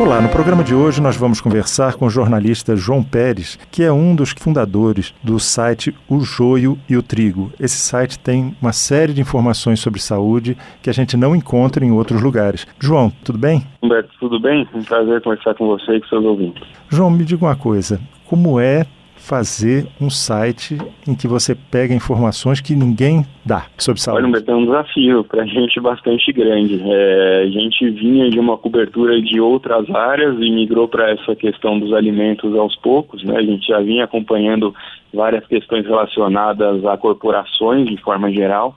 Olá, no programa de hoje nós vamos conversar com o jornalista João Pérez, que é um dos fundadores do site O Joio e o Trigo. Esse site tem uma série de informações sobre saúde que a gente não encontra em outros lugares. João, tudo bem? Humberto, tudo bem? Um prazer conversar com você e com seus ouvintes. João, me diga uma coisa como é fazer um site em que você pega informações que ninguém dá sobre saúde? Olha, é um desafio para a gente bastante grande. É, a gente vinha de uma cobertura de outras áreas e migrou para essa questão dos alimentos aos poucos. Né? A gente já vinha acompanhando várias questões relacionadas a corporações de forma geral,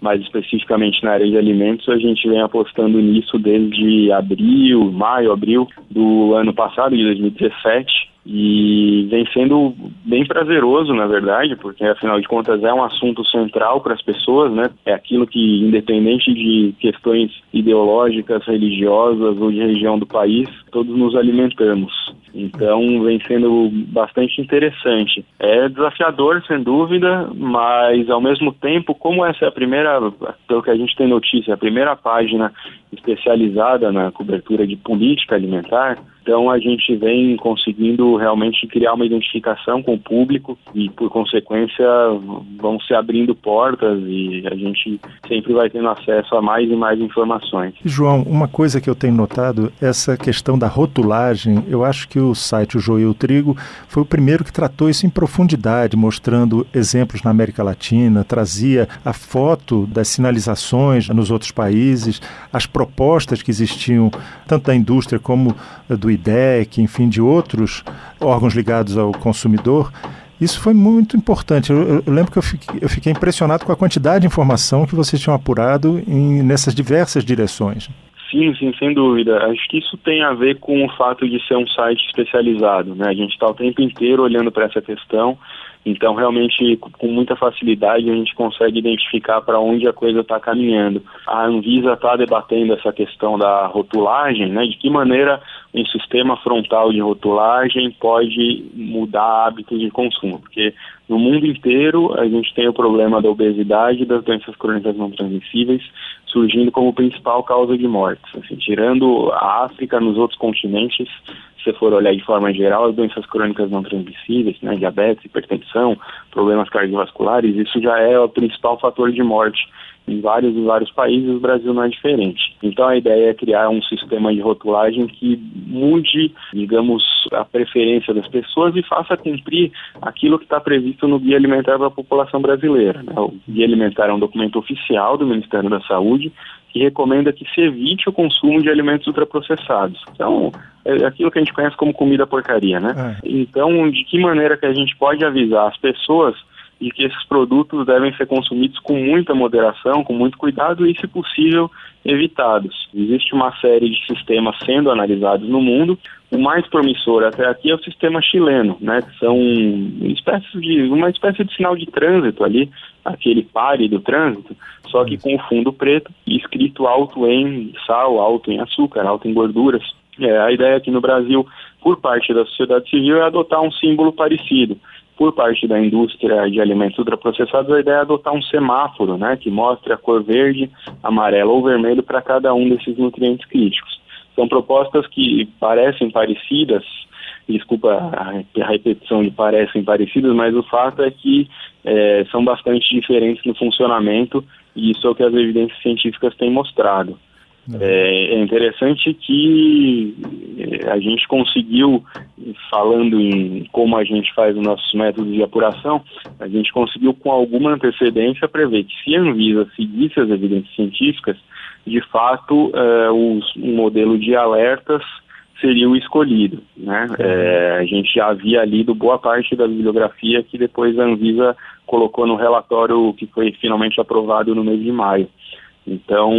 mas especificamente na área de alimentos, a gente vem apostando nisso desde abril, maio, abril do ano passado, de 2017 e vem sendo bem prazeroso, na verdade, porque afinal de contas é um assunto central para as pessoas, né? É aquilo que, independente de questões ideológicas, religiosas ou de região do país, todos nos alimentamos. Então vem sendo bastante interessante. É desafiador, sem dúvida, mas ao mesmo tempo, como essa é a primeira, pelo que a gente tem notícia, a primeira página especializada na cobertura de política alimentar, então a gente vem conseguindo realmente criar uma identificação com o público e por consequência vão se abrindo portas e a gente sempre vai tendo acesso a mais e mais informações. João, uma coisa que eu tenho notado, essa questão da rotulagem, eu acho que o site O Joio Trigo foi o primeiro que tratou isso em profundidade, mostrando exemplos na América Latina, trazia a foto das sinalizações nos outros países, as propostas que existiam tanto da indústria como do IDEC, enfim, de outros órgãos ligados ao consumidor, isso foi muito importante. Eu, eu lembro que eu fiquei, eu fiquei, impressionado com a quantidade de informação que vocês tinham apurado em, nessas diversas direções. Sim, sim, sem dúvida. Acho que isso tem a ver com o fato de ser um site especializado. Né? A gente está o tempo inteiro olhando para essa questão então, realmente, com muita facilidade, a gente consegue identificar para onde a coisa está caminhando. A Anvisa está debatendo essa questão da rotulagem, né? De que maneira um sistema frontal de rotulagem pode mudar hábitos de consumo, porque no mundo inteiro a gente tem o problema da obesidade e das doenças crônicas não transmissíveis surgindo como principal causa de mortes. Assim, tirando a África, nos outros continentes, se for olhar de forma geral, as doenças crônicas não transmissíveis, né, diabetes, hipertensão, problemas cardiovasculares, isso já é o principal fator de morte em vários e vários países, o Brasil não é diferente. Então a ideia é criar um sistema de rotulagem que mude, digamos, a preferência das pessoas e faça cumprir aquilo que está previsto no Guia Alimentar para a população brasileira. Né? O Guia Alimentar é um documento oficial do Ministério da Saúde que recomenda que se evite o consumo de alimentos ultraprocessados. Então, é aquilo que a gente conhece como comida porcaria, né? É. Então, de que maneira que a gente pode avisar as pessoas de que esses produtos devem ser consumidos com muita moderação, com muito cuidado e, se possível, evitados. Existe uma série de sistemas sendo analisados no mundo. O mais promissor até aqui é o sistema chileno, né? São espécies de uma espécie de sinal de trânsito ali, aquele pare do trânsito, só que com o fundo preto e escrito alto em sal, alto em açúcar, alto em gorduras. É, a ideia aqui no Brasil, por parte da sociedade civil, é adotar um símbolo parecido por parte da indústria de alimentos ultraprocessados, a ideia é adotar um semáforo, né, que mostre a cor verde, amarelo ou vermelho para cada um desses nutrientes críticos. São propostas que parecem parecidas, desculpa a repetição de parecem parecidas, mas o fato é que é, são bastante diferentes no funcionamento e isso é o que as evidências científicas têm mostrado. É, é interessante que é, a gente conseguiu, falando em como a gente faz os nossos métodos de apuração, a gente conseguiu com alguma antecedência prever que se a Anvisa seguisse as evidências científicas, de fato é, o modelo de alertas seria o escolhido. Né? É, a gente já havia lido boa parte da bibliografia que depois a Anvisa colocou no relatório que foi finalmente aprovado no mês de maio. Então,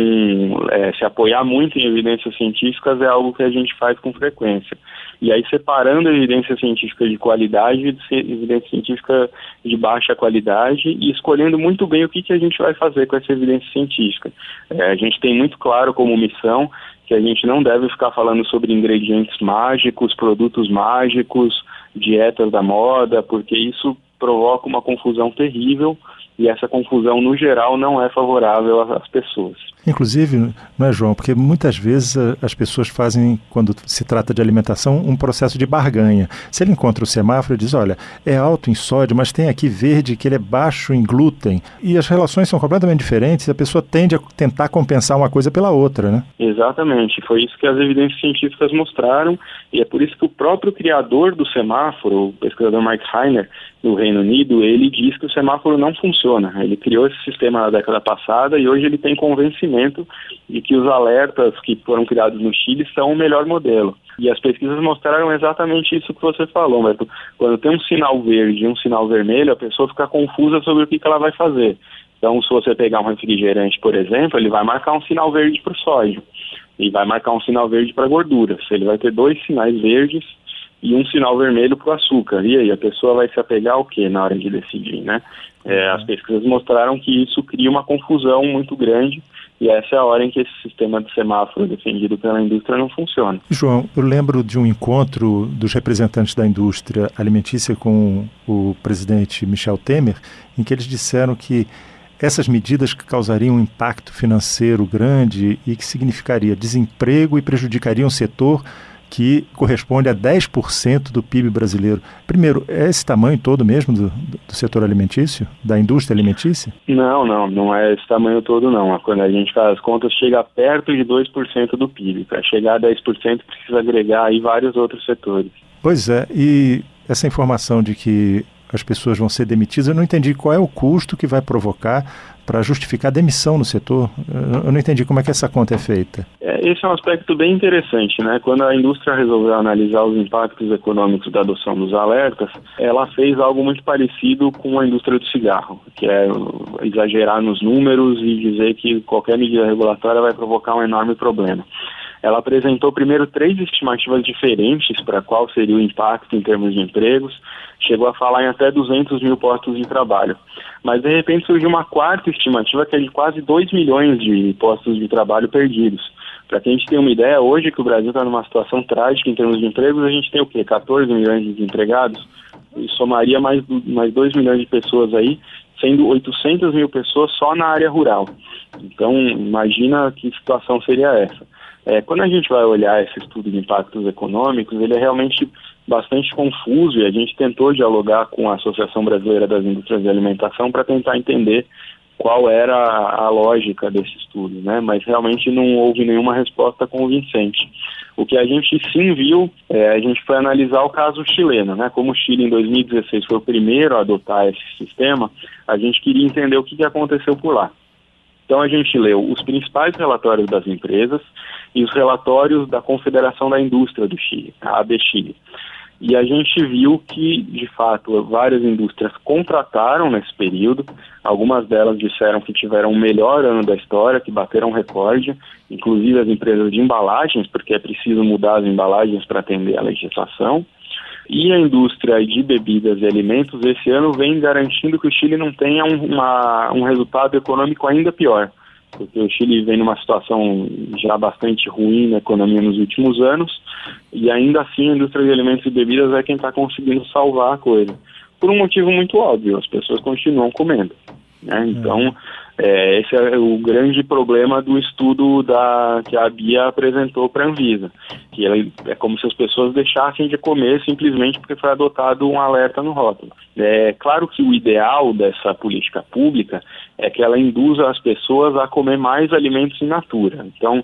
é, se apoiar muito em evidências científicas é algo que a gente faz com frequência. E aí, separando a evidência científica de qualidade de evidência científica de baixa qualidade e escolhendo muito bem o que, que a gente vai fazer com essa evidência científica. É, a gente tem muito claro como missão que a gente não deve ficar falando sobre ingredientes mágicos, produtos mágicos, dietas da moda, porque isso provoca uma confusão terrível e essa confusão, no geral, não é favorável às pessoas. Inclusive, não é, João? Porque muitas vezes as pessoas fazem, quando se trata de alimentação, um processo de barganha. Se ele encontra o semáforo e diz: olha, é alto em sódio, mas tem aqui verde que ele é baixo em glúten, e as relações são completamente diferentes, e a pessoa tende a tentar compensar uma coisa pela outra, né? Exatamente. Foi isso que as evidências científicas mostraram, e é por isso que o próprio criador do semáforo, o pesquisador Mike Heiner, no Reino Unido, ele diz que o semáforo não funciona. Ele criou esse sistema na década passada e hoje ele tem convencimento de que os alertas que foram criados no Chile são o melhor modelo. E as pesquisas mostraram exatamente isso que você falou, mas quando tem um sinal verde e um sinal vermelho, a pessoa fica confusa sobre o que, que ela vai fazer. Então, se você pegar um refrigerante, por exemplo, ele vai marcar um sinal verde para o sódio e vai marcar um sinal verde para a gordura. Ele vai ter dois sinais verdes e um sinal vermelho para o açúcar. E aí, a pessoa vai se apegar ao que na hora de decidir, né? É, as pesquisas mostraram que isso cria uma confusão muito grande e essa é a hora em que esse sistema de semáforo defendido pela indústria não funciona. João, eu lembro de um encontro dos representantes da indústria alimentícia com o presidente Michel Temer, em que eles disseram que essas medidas que causariam um impacto financeiro grande e que significaria desemprego e prejudicariam o setor que corresponde a 10% do PIB brasileiro. Primeiro, é esse tamanho todo mesmo do, do, setor alimentício, da indústria alimentícia? Não, não, não é esse tamanho todo não. Quando a gente faz as contas, chega perto de 2% do PIB. Para chegar a 10% precisa agregar aí vários outros setores. Pois é, e essa informação de que as pessoas vão ser demitidas, eu não entendi qual é o custo que vai provocar para justificar a demissão no setor? Eu não entendi como é que essa conta é feita. É, esse é um aspecto bem interessante, né? Quando a indústria resolveu analisar os impactos econômicos da adoção dos alertas, ela fez algo muito parecido com a indústria do cigarro, que é exagerar nos números e dizer que qualquer medida regulatória vai provocar um enorme problema. Ela apresentou primeiro três estimativas diferentes para qual seria o impacto em termos de empregos, chegou a falar em até 200 mil postos de trabalho. Mas de repente surgiu uma quarta estimativa que é de quase 2 milhões de postos de trabalho perdidos. Para que a gente tenha uma ideia, hoje que o Brasil está numa situação trágica em termos de empregos, a gente tem o quê? 14 milhões de desempregados? E somaria mais, mais 2 milhões de pessoas aí, sendo 800 mil pessoas só na área rural. Então, imagina que situação seria essa. É, quando a gente vai olhar esse estudo de impactos econômicos, ele é realmente bastante confuso e a gente tentou dialogar com a Associação Brasileira das Indústrias de Alimentação para tentar entender qual era a lógica desse estudo, né? Mas realmente não houve nenhuma resposta convincente. O que a gente sim viu, é, a gente foi analisar o caso chileno, né? Como o Chile em 2016 foi o primeiro a adotar esse sistema, a gente queria entender o que, que aconteceu por lá. Então a gente leu os principais relatórios das empresas e os relatórios da Confederação da Indústria do Chile, a AB Chile. E a gente viu que, de fato, várias indústrias contrataram nesse período. Algumas delas disseram que tiveram o melhor ano da história, que bateram recorde, inclusive as empresas de embalagens, porque é preciso mudar as embalagens para atender a legislação. E a indústria de bebidas e alimentos esse ano vem garantindo que o Chile não tenha um, uma, um resultado econômico ainda pior, porque o Chile vem numa situação já bastante ruim na economia nos últimos anos, e ainda assim a indústria de alimentos e bebidas é quem está conseguindo salvar a coisa. Por um motivo muito óbvio, as pessoas continuam comendo. Né? Então, é, esse é o grande problema do estudo da, que a Bia apresentou para a Anvisa, que ela, é como se as pessoas deixassem de comer simplesmente porque foi adotado um alerta no rótulo. É claro que o ideal dessa política pública é que ela induza as pessoas a comer mais alimentos in natura. Então,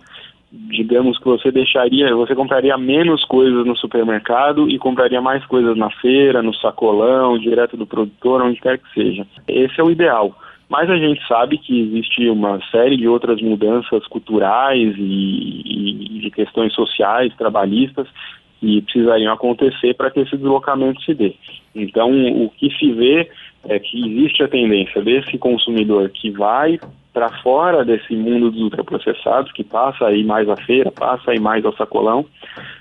digamos que você deixaria, você compraria menos coisas no supermercado e compraria mais coisas na feira, no sacolão, direto do produtor, onde quer que seja. Esse é o ideal. Mas a gente sabe que existe uma série de outras mudanças culturais e, e de questões sociais, trabalhistas, que precisariam acontecer para que esse deslocamento se dê. Então, o que se vê é que existe a tendência desse consumidor que vai para fora desse mundo dos ultraprocessados, que passa aí mais à feira, passa aí mais ao sacolão,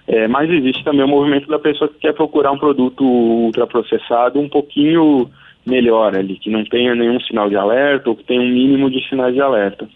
é, mas existe também o movimento da pessoa que quer procurar um produto ultraprocessado um pouquinho melhor ali, que não tenha nenhum sinal de alerta ou que tenha um mínimo de sinais de alerta.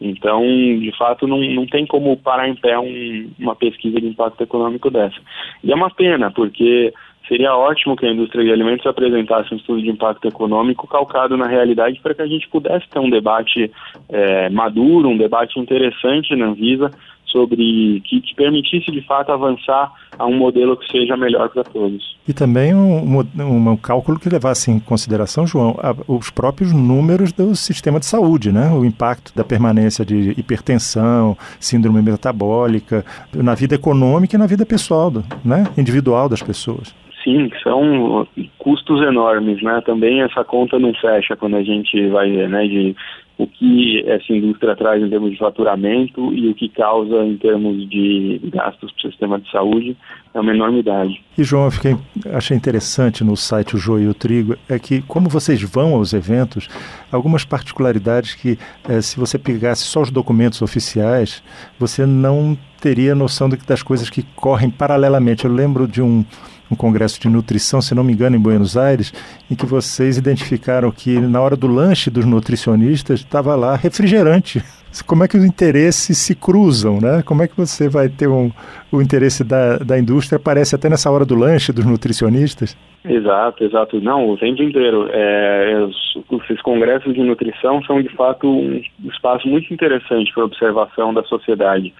Então, de fato, não, não tem como parar em pé um, uma pesquisa de impacto econômico dessa. E é uma pena, porque seria ótimo que a indústria de alimentos apresentasse um estudo de impacto econômico calcado na realidade para que a gente pudesse ter um debate é, maduro, um debate interessante na Anvisa sobre que, que, permitisse de fato avançar a um modelo que seja melhor para todos. E também um, um, um, cálculo que levasse em consideração, João, a, os próprios números do sistema de saúde, né? o impacto da permanência de hipertensão, síndrome metabólica, na vida econômica e na vida pessoal, né? individual das pessoas. Sim, são custos enormes, né? Também essa conta não fecha quando a gente vai ver, né, de o que essa indústria traz em termos de faturamento e o que causa em termos de gastos para o sistema de saúde é uma enormidade. E João, eu fiquei, achei interessante no site O Joio e o Trigo é que como vocês vão aos eventos, algumas particularidades que é, se você pegasse só os documentos oficiais, você não teria noção das coisas que correm paralelamente. Eu lembro de um um congresso de nutrição, se não me engano, em Buenos Aires, em que vocês identificaram que na hora do lanche dos nutricionistas estava lá refrigerante. Como é que os interesses se cruzam, né? Como é que você vai ter um, o interesse da, da indústria aparece até nessa hora do lanche dos nutricionistas? Exato, exato. Não, o tempo inteiro. É, os, esses congressos de nutrição são, de fato, um espaço muito interessante para observação da sociedade,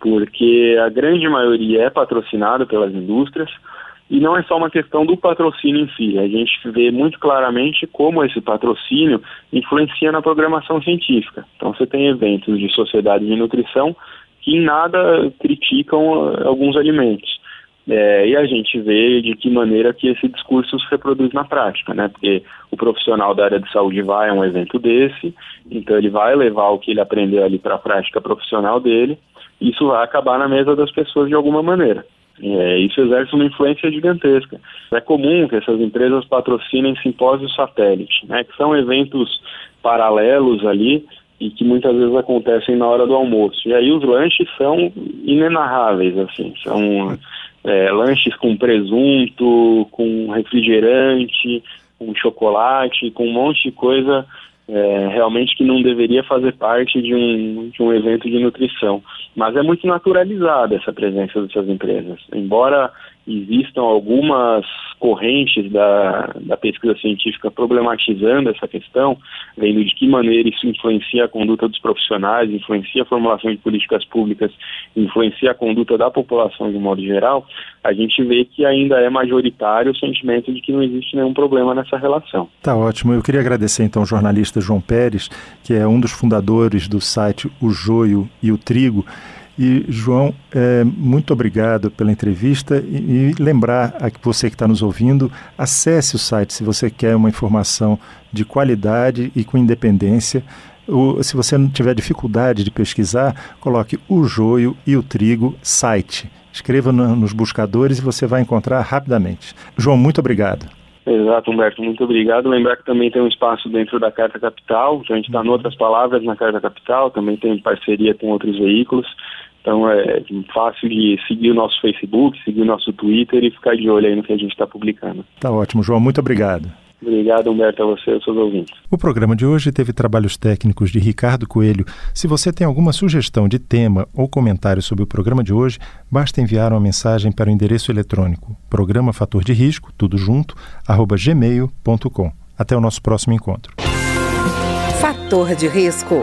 porque a grande maioria é patrocinada pelas indústrias, e não é só uma questão do patrocínio em si, a gente vê muito claramente como esse patrocínio influencia na programação científica. Então você tem eventos de sociedade de nutrição que em nada criticam eh, alguns alimentos. É, e a gente vê de que maneira que esse discurso se reproduz na prática, né? Porque o profissional da área de saúde vai a um evento desse, então ele vai levar o que ele aprendeu ali para a prática profissional dele, isso vai acabar na mesa das pessoas de alguma maneira. É, isso exerce uma influência gigantesca. É comum que essas empresas patrocinem simpósios satélite, né, que são eventos paralelos ali e que muitas vezes acontecem na hora do almoço. E aí os lanches são inenarráveis, assim, são é, lanches com presunto, com refrigerante, com chocolate, com um monte de coisa é, realmente que não deveria fazer parte de um, de um evento de nutrição. Mas é muito naturalizada essa presença dessas empresas. Embora existam algumas correntes da, da pesquisa científica problematizando essa questão, vendo de que maneira isso influencia a conduta dos profissionais, influencia a formulação de políticas públicas, influencia a conduta da população de modo geral, a gente vê que ainda é majoritário o sentimento de que não existe nenhum problema nessa relação. Tá ótimo. Eu queria agradecer então ao jornalista João Pérez, que é um dos fundadores do site O Joio e o Trigo. E, João, é, muito obrigado pela entrevista e, e lembrar a você que está nos ouvindo, acesse o site se você quer uma informação de qualidade e com independência. O, se você não tiver dificuldade de pesquisar, coloque o joio e o trigo site. Escreva no, nos buscadores e você vai encontrar rapidamente. João, muito obrigado. Exato, Humberto, muito obrigado. Lembrar que também tem um espaço dentro da Carta Capital, a gente está, em outras palavras, na Carta Capital, também tem parceria com outros veículos. Então é fácil de seguir o nosso Facebook, seguir o nosso Twitter e ficar de olho aí no que a gente está publicando. Tá ótimo, João. Muito obrigado. Obrigado, Humberto, a você e aos seus ouvintes. O programa de hoje teve trabalhos técnicos de Ricardo Coelho. Se você tem alguma sugestão de tema ou comentário sobre o programa de hoje, basta enviar uma mensagem para o endereço eletrônico programa fator de risco, tudo junto, arroba gmail.com. Até o nosso próximo encontro. Fator de risco